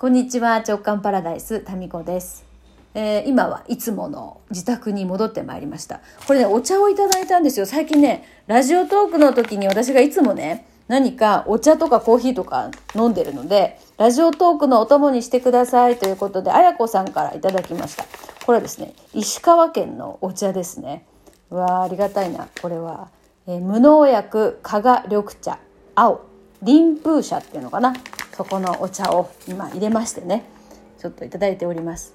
こんにちは直感パラダイスタミコです、えー今はいつもの自宅に戻ってまいりました。これねお茶をいただいたんですよ。最近ねラジオトークの時に私がいつもね何かお茶とかコーヒーとか飲んでるのでラジオトークのお供にしてくださいということであやこさんからいただきました。これはですね石川県のお茶ですね。わーありがたいな。これは、えー無農薬加賀緑茶。青。林風茶っていうのかな。そこのお茶を今入れましてねちょっといただいております。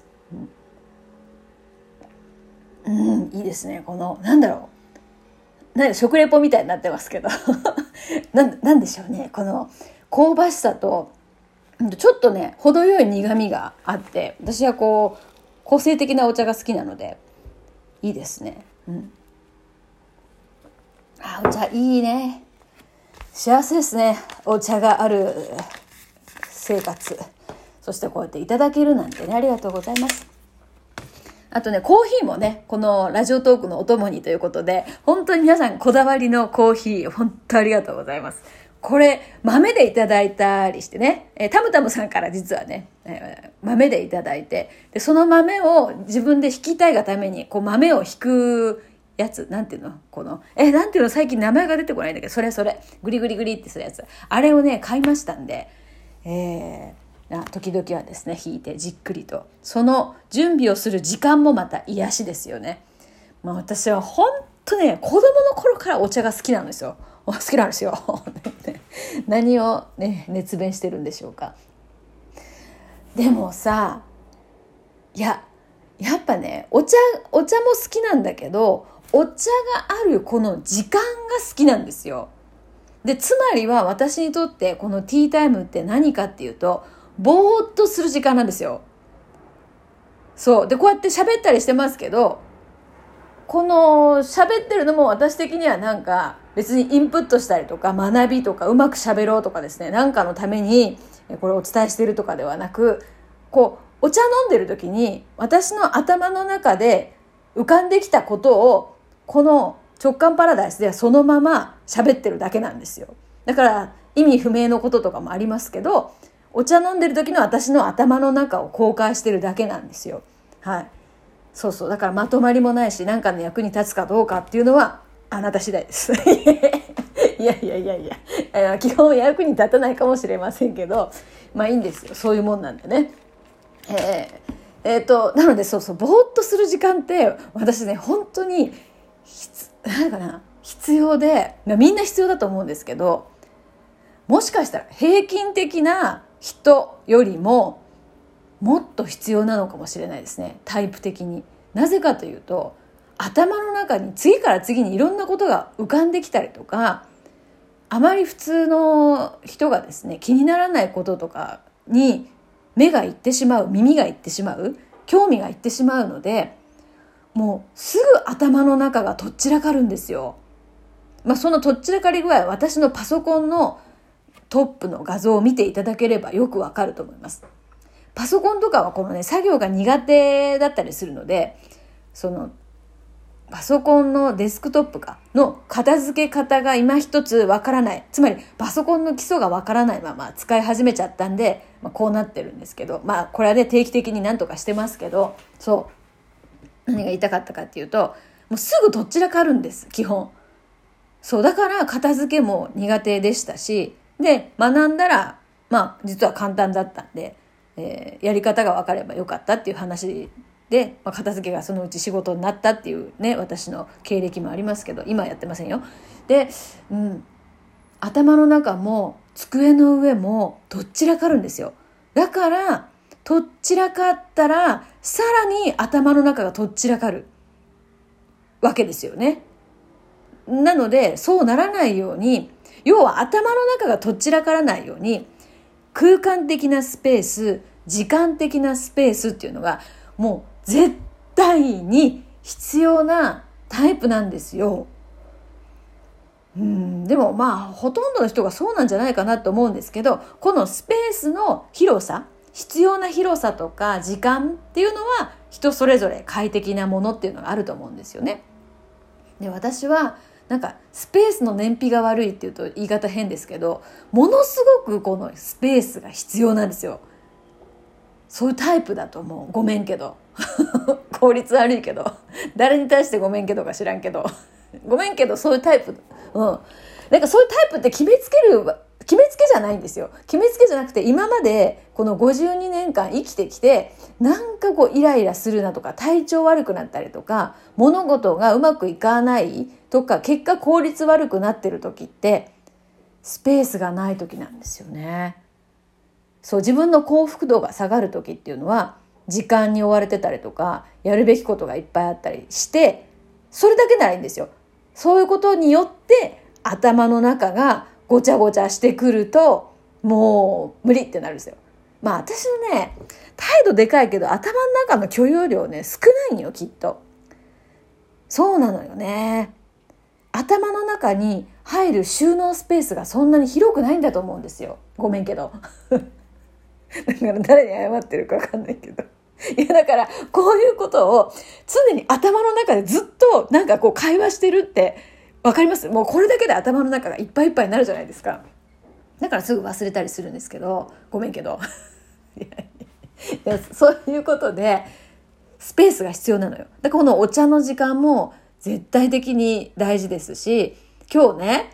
うん、うんいいですね。このなんだろう。なん食レポみたいになってますけど。なんなんでしょうね。この香ばしさとうんちょっとね程よい苦みがあって私はこう個性的なお茶が好きなのでいいですね。うん。あお茶いいね。幸せですね。お茶がある。生活。そしてこうやっていただけるなんてねありがとうございます。あとねコーヒーもねこのラジオトークのお供にということで本当に皆さんこだわりのコーヒー本当ありがとうございます。これ豆でいただいたりしてね、えータムタムさんから実はね、えー豆でいただいてでその豆を自分で引きたいがためにこう豆を引くやつ、なんていうの？この、え、なんていうの？最近名前が出てこないんだけど、それそれ、グリグリグリってするやつ。あれをね、買いましたんで、えー、時々はですね、引いてじっくりと。その準備をする時間もまた癒しですよね。まあ私は本当ね、子供の頃からお茶が好きなんですよ。お 好きなんですよ。何をね、熱弁してるんでしょうか。でもさ、いや、やっぱね、お茶、お茶も好きなんだけど、お茶があるこの時間が好きなんですよ。で、つまりは私にとってこのティータイムって何かっていうと、ぼーっとする時間なんですよ。そう。で、こうやって喋ったりしてますけど、この喋ってるのも私的にはなんか別にインプットしたりとか学びとかうまく喋ろうとかですね、なんかのためにこれお伝えしてるとかではなく、こう、お茶飲んでる時に私の頭の中で浮かんできたことをこの直感パラダイスではそのまま喋ってるだけなんですよ。だから意味不明のこととかもありますけど、お茶飲んでる時の私の頭の中を公開してるだけなんですよ。はい。そうそう。だからまとまりもないし、何かの役に立つかどうかっていうのはあなた次第です。いやいやいやいや、基本役に立たないかもしれませんけど、まあいいんですよ。そういうもんなんでね。えーえーと、なのでそうそう、ぼーっとする時間って私ね、本当に、なんかな、必要で、まみんな必要だと思うんですけど、もしかしたら平均的な人よりももっと必要なのかもしれないですね。タイプ的に。なぜかというと頭の中に次から次にいろんなことが浮かんできたりとかあまり普通の人がですね気にならないこととかに目がいってしまう耳がいってしまう興味がいってしまうのでもうすぐ頭の中がとっちらかるんですよ。まあ、そのとっちらかり具合は私のパソコンのトップの画像を見ていただければよくわかると思います。パソコンとかはこのね、作業が苦手だったりするので、その、パソコンのデスクトップかの片付け方が今一つわからない。つまりパソコンの基礎がわからないまま使い始めちゃったんで、まあ、こうなってるんですけど、まあこれはね定期的になんとかしてますけど、そう。何が言いたかったかっていうと、もうすぐどちらかあるんです、基本。そう、だから片付けも苦手でしたし、で、学んだら、まあ実は簡単だったんで、えーやり方が分かればよかったっていう話で、まあ、片付けがそのうち仕事になったっていうね私の経歴もありますけど今やってませんよ。で、うん、頭の中も机の上もどっちらかるんですよ。だからどっちらかったらさらに頭の中がどっちらかるわけですよね。なのでそうならないように要は頭の中がどっちらからないように空間的なスペース時間的なスペースっていうのがもう絶対に必要なタイプなんですよ。うん、でもまあほとんどの人がそうなんじゃないかなと思うんですけどこのスペースの広さ必要な広さとか時間っていうのは人それぞれ快適なものっていうのがあると思うんですよね。で私はなんかスペースの燃費が悪いっていうと言い方変ですけどものすごくこのスペースが必要なんですよ。そういうタイプだと思う。ごめんけど。効率悪いけど。誰に対してごめんけどか知らんけど。ごめんけどそういうタイプ。うん。なんかそういうタイプって決めつける決めつけじゃないんですよ決めつけじゃなくて今までこの52年間生きてきてなんかこうイライラするなとか体調悪くなったりとか物事がうまくいかないとか結果効率悪くなってる時ってスペースがない時なんですよね。そう自分の幸福度が下がる時っていうのは時間に追われてたりとかやるべきことがいっぱいあったりしてそれだけならいいんですよ。そういうことによって頭の中がごちゃごちゃしてくるともう無理ってなるんですよ。まあ私のね態度でかいけど頭の中の許容量ね少ないんよきっと。そうなのよね。頭の中に入る収納スペースがそんなに広くないんだと思うんですよ。ごめんけど。だから誰に謝ってるか分かんないけど。いやだからこういうことを常に頭の中でずっとなんかこう会話してるって分かります。もうこれだけで頭の中がいっぱいいっぱいになるじゃないですか。だからすぐ忘れたりするんですけど。ごめんけど。いやそういうことでスペースが必要なのよ。だからこのお茶の時間も絶対的に大事ですし今日ね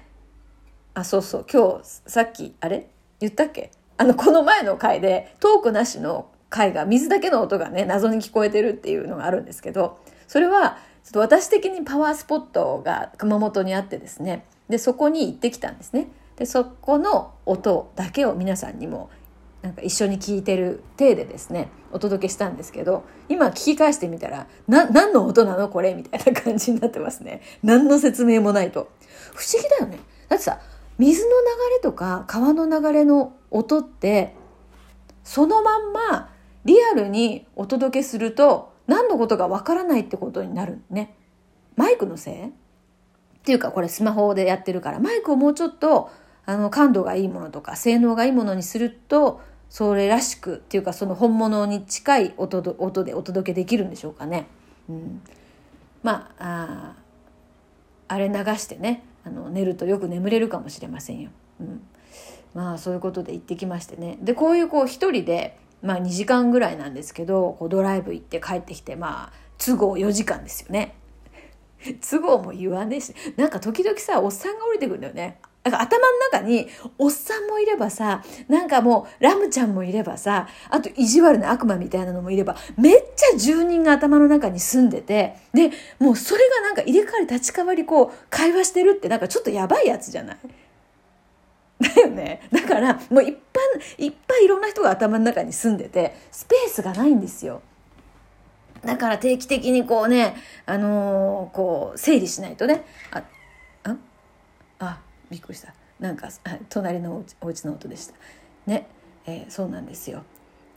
あそうそう今日さっきあれ？言ったっけ？あの、この前の回で、トークなしの回が、水だけの音がね、謎に聞こえてるっていうのがあるんですけど、それは、と私的にパワースポットが熊本にあってですね、で、そこに行ってきたんですね。で、そこの音だけを皆さんにも、なんか一緒に聞いてる体でですね、お届けしたんですけど、今聞き返してみたら、な、何の音なのこれみたいな感じになってますね。何の説明もないと。不思議だよね。だってさ、水の流れとか川の流れの音ってそのまんまリアルにお届けすると何のことかわからないってことになるね。マイクのせい？っていうかこれスマホでやってるからマイクをもうちょっとあの感度がいいものとか性能がいいものにするとそれらしくっていうかその本物に近い音音でお届けできるんでしょうかね。うん、まあああれ流してねあの寝るとよく眠れるかもしれませんよ。うん、まあそういうことで行ってきましてねでこういうこう一人で、まあ、2時間ぐらいなんですけどこうドライブ行って帰ってきてまあ都合4時間ですよね。都合も言わねえしなんか時々さおっさんが降りてくるんだよね。なんか頭の中におっさんもいればさなんかもうラムちゃんもいればさあと意地悪な悪魔みたいなのもいればめっちゃ住人が頭の中に住んでてでもうそれがなんか入れ替わり立ち替わりこう会話してるってなんかちょっとやばいやつじゃない？だよね。だからもういっぱいいっぱいいろんな人が頭の中に住んでてスペースがないんですよ。だから定期的にこうね、あのー、こう整理しないとね。あああびっくりした。なんか隣のお家の音でした。ね、えー、そうなんですよ。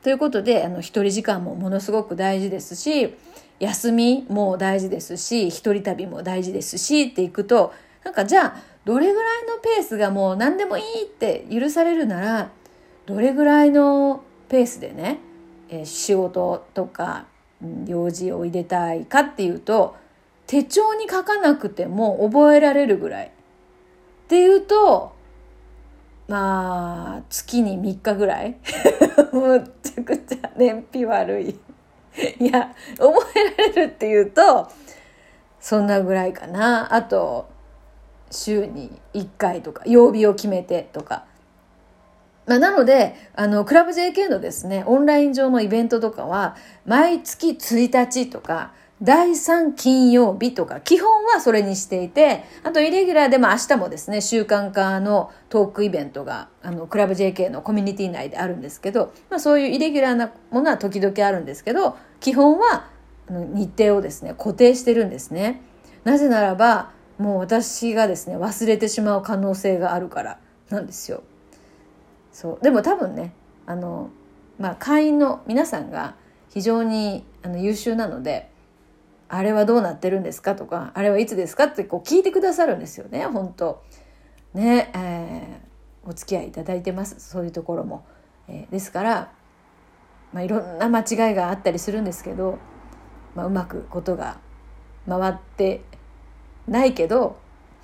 ということであの一人時間もものすごく大事ですし休みも大事ですし一人旅も大事ですしっていくとなんかじゃあどれぐらいのペースがもう何でもいいって許されるならどれぐらいのペースでね、えー、仕事とか、うん、用事を入れたいかっていうと手帳に書かなくても覚えられるぐらいっていうと、まあ、月に3日ぐらい？むちゃくちゃ燃費悪い。いや、覚えられるっていうと、そんなぐらいかな。あと、週に1回とか、曜日を決めてとか。まあ、なので、あの、クラブ JK のですね、オンライン上のイベントとかは、毎月1日とか、第3金曜日とか、基本はそれにしていて、あとイレギュラーでも明日もですね、週間化のトークイベントが、あの、クラブ JK のコミュニティ内であるんですけど、まあそういうイレギュラーなものは時々あるんですけど、基本は日程をですね、固定してるんですね。なぜならば、もう私がですね、忘れてしまう可能性があるからなんですよ。そう。でも多分ね、あの、まあ会員の皆さんが非常にあの優秀なので、あれはどうなってるんですかとか、あれはいつですかってこう聞いてくださるんですよね、本当ね、えー、お付き合いいただいてます、そういうところも。えー、ですから、まあ、いろんな間違いがあったりするんですけど、まあ、うまくことが回ってないけど、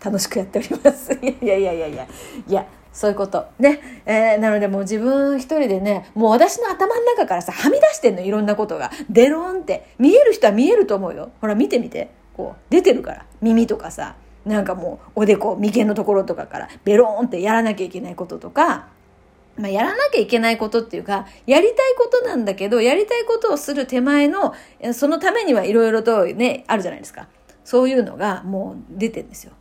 楽しくやっております。いやいやいやいやいや、そういうこと。ね。えー、なのでもう自分一人でね、もう私の頭の中からさ、はみ出してんの、いろんなことが。デローンって。見える人は見えると思うよ。ほら、見てみて。こう、出てるから。耳とかさ、なんかもう、おでこ、眉間のところとかから、ベローンってやらなきゃいけないこととか、まあ、やらなきゃいけないことっていうか、やりたいことなんだけど、やりたいことをする手前の、そのためにはいろいろとね、あるじゃないですか。そういうのがもう出てるんですよ。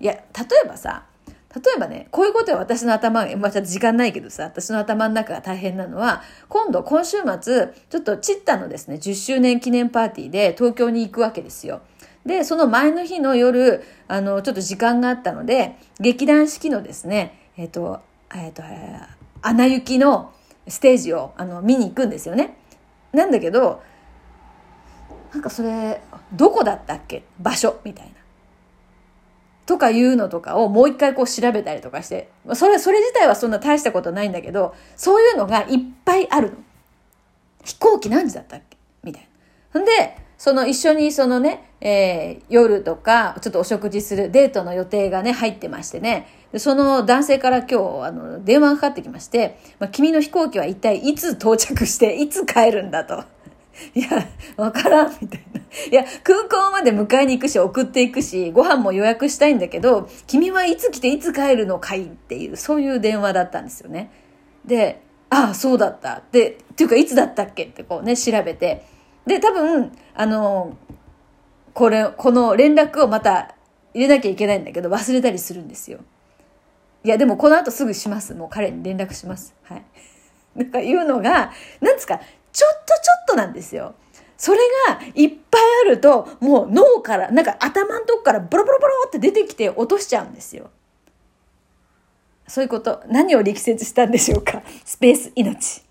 いや、例えばさ、例えばね、こういうことは私の頭が、まあちょっと時間ないけどさ、私の頭の中が大変なのは、今度、今週末、ちょっとチッタのですね、10周年記念パーティーで東京に行くわけですよ。で、その前の日の夜、あの、ちょっと時間があったので、劇団四季のですね、えっ、ー、と、えっ、ー、と、アナ雪のステージをあの見に行くんですよね。なんだけど、なんかそれ、どこだったっけ？場所みたいな。とかいうのとかをもう一回こう調べたりとかして、それ、それ自体はそんな大したことないんだけど、そういうのがいっぱいあるの。飛行機何時だったっけ？みたいな。んで、その一緒にそのね、えー、夜とか、ちょっとお食事するデートの予定がね、入ってましてね、その男性から今日、あの、電話がかかってきまして、まあ、君の飛行機は一体いつ到着して、いつ帰るんだと。いや、わからん、みたいな。いや、空港まで迎えに行くし、送っていくし、ご飯も予約したいんだけど、君はいつ来ていつ帰るのかいっていう、そういう電話だったんですよね。で、ああ、そうだった。で、っていうか、いつだったっけってこうね、調べて。で、多分、あの、これ、この連絡をまた入れなきゃいけないんだけど、忘れたりするんですよ。いや、でもこの後すぐします。もう彼に連絡します。はい。なんかいうのが、なんですか、ちょっとちょっとなんですよ。それがいっぱいあると、もう脳から、なんか頭のとこからボロボロボロって出てきて落としちゃうんですよ。そういうこと。何を力説したんでしょうか。スペース命。